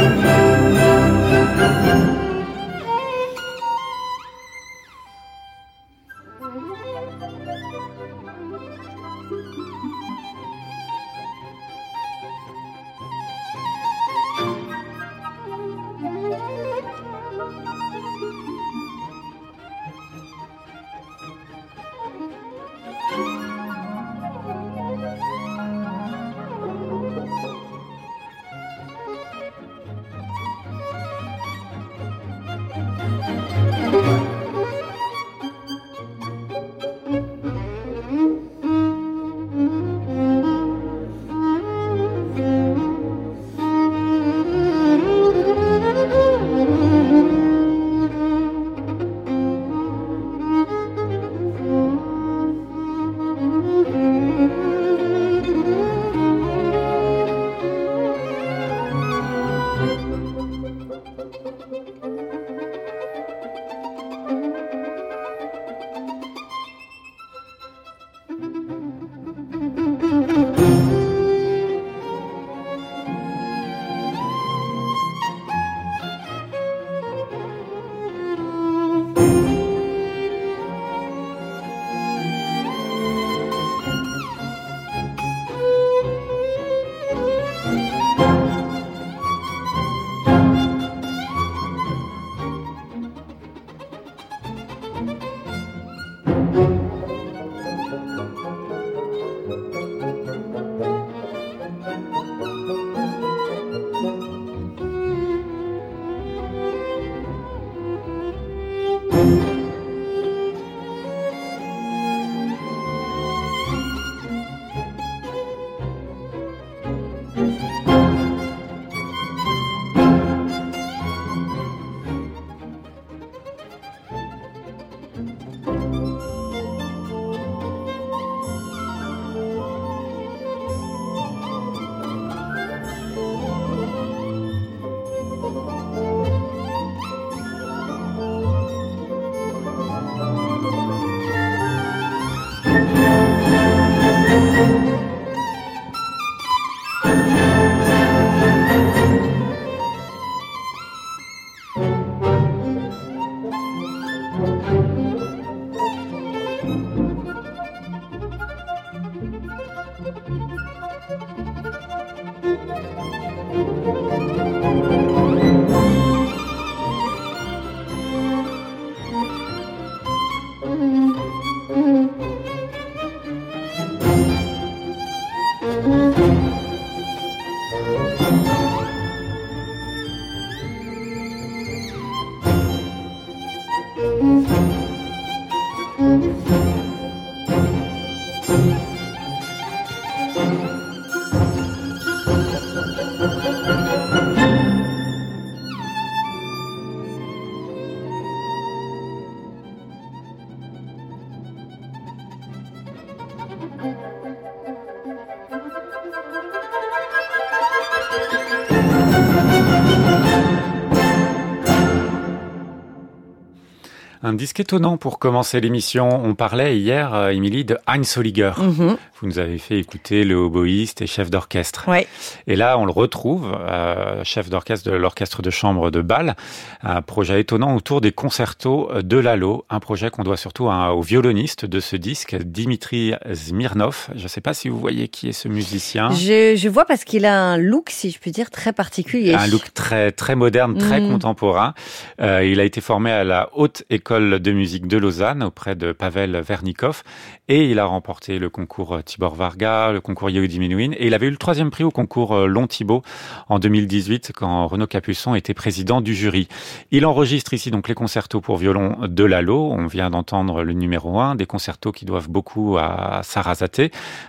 Thank you. Un disque étonnant pour commencer l'émission. On parlait hier, euh, Émilie, de Heinz Holliger. Mhm. Vous nous avez fait écouter le oboïste et chef d'orchestre. Ouais. Et là, on le retrouve, euh, chef d'orchestre de l'orchestre de chambre de Bâle. Un projet étonnant autour des concertos de Lalo. Un projet qu'on doit surtout au violoniste de ce disque, Dimitri Smirnov. Je ne sais pas si vous voyez qui est ce musicien. Je, je vois parce qu'il a un look, si je puis dire, très particulier. Un look très, très moderne, très mhm. contemporain. Euh, il a été formé à la Haute École De musique de Lausanne auprès de Pavel Vernikov et il a remporté le concours Tibor Varga, le concours Yehudi Menuhin et il avait eu le troisième prix au concours euh, Long Thibault en 2018 quand Renaud Capuçon était président du jury. Il enregistre ici donc les concertos pour violon de Lalo. On vient d'entendre le numéro 1, des concertos qui doivent beaucoup à Sarasate,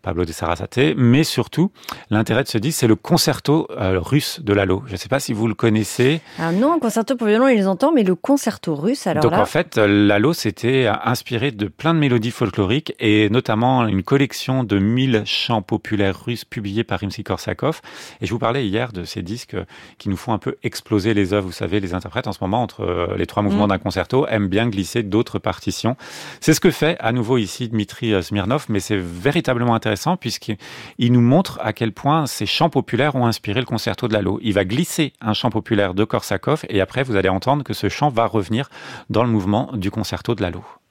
Pablo de Sarasate, mais surtout l'intérêt de ce disque c'est le concerto euh, russe de Lalo. Je ne sais pas si vous le connaissez. Ah non, concerto pour violon, il les entend, mais le concerto russe alors donc, en fait, fait, Lalo s'était inspiré de plein de mélodies folkloriques et notamment une collection de 1000 chants populaires russes publiés par Rimsky-Korsakov. Et je vous parlais hier de ces disques qui nous font un peu exploser les œuvres. Vous savez, les interprètes en ce moment, entre les trois mouvements mm. d'un concerto, aiment bien glisser d'autres partitions. C'est ce que fait à nouveau ici Dmitri Smirnov, mais c'est véritablement intéressant puisqu'il nous montre à quel point ces chants populaires ont inspiré le concerto de Lalo. Il va glisser un chant populaire de Korsakov et après vous allez entendre que ce chant va revenir dans le mouvement du concerto de Lalo.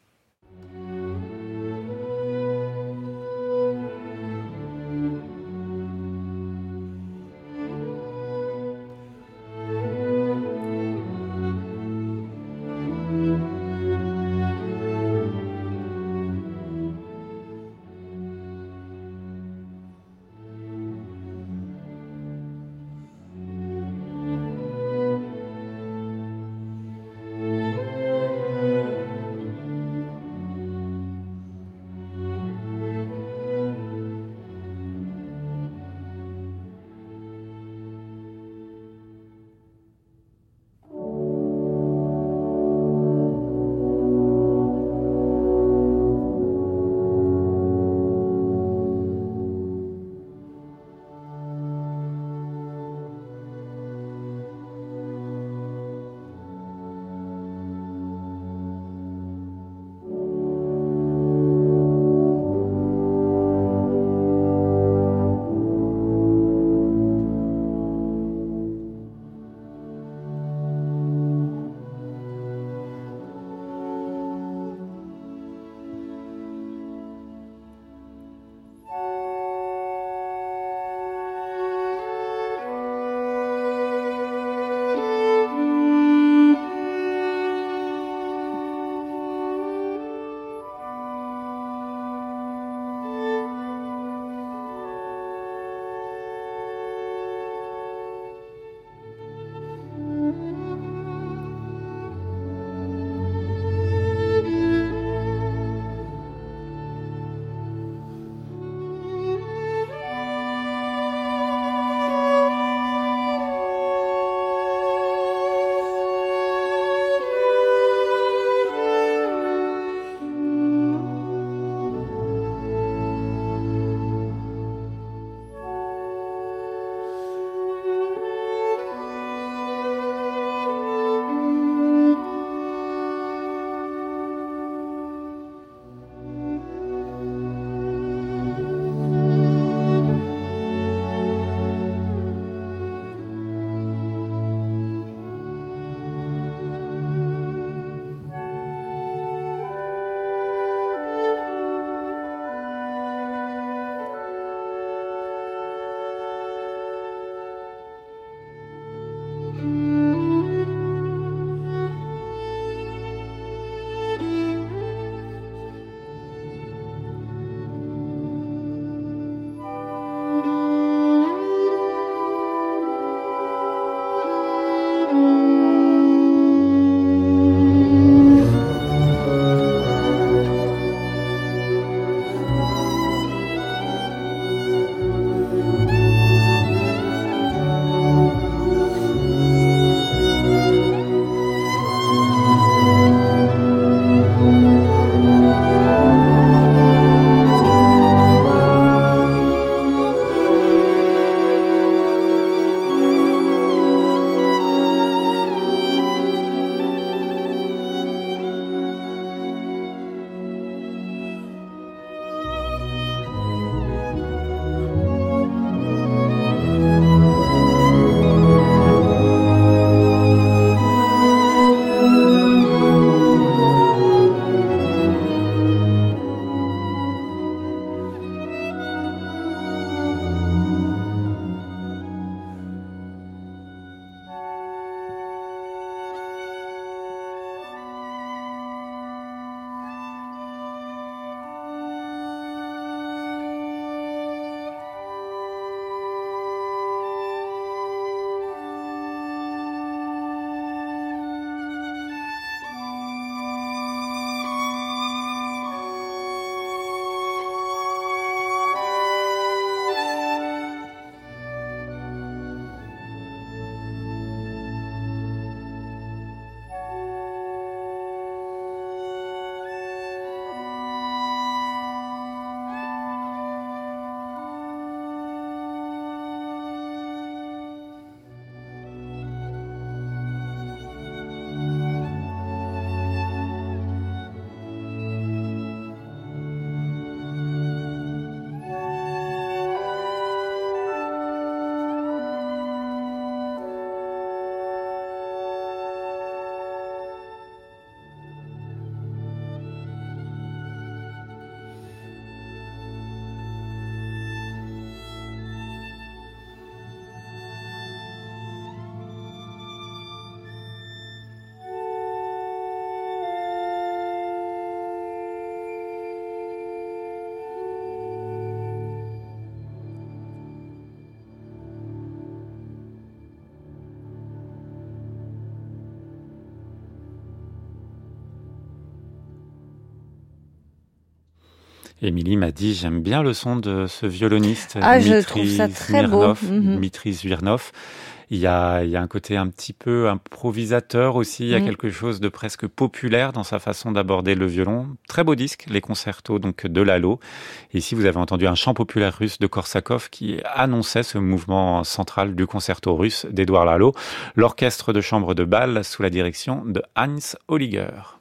Émilie m'a dit j'aime bien le son de ce violoniste ah, je trouve ça très beau. Dmitri Zvirnov. Il y, a, il y a un côté un petit peu improvisateur aussi, il y a mm. quelque chose de presque populaire dans sa façon d'aborder le violon. Très beau disque, les concertos donc de Lalo. Et ici, vous avez entendu un chant populaire russe de Korsakov qui annonçait ce mouvement central du concerto russe d'Edouard Lalo, l'orchestre de chambre de Bâle sous la direction de Hans Holliger.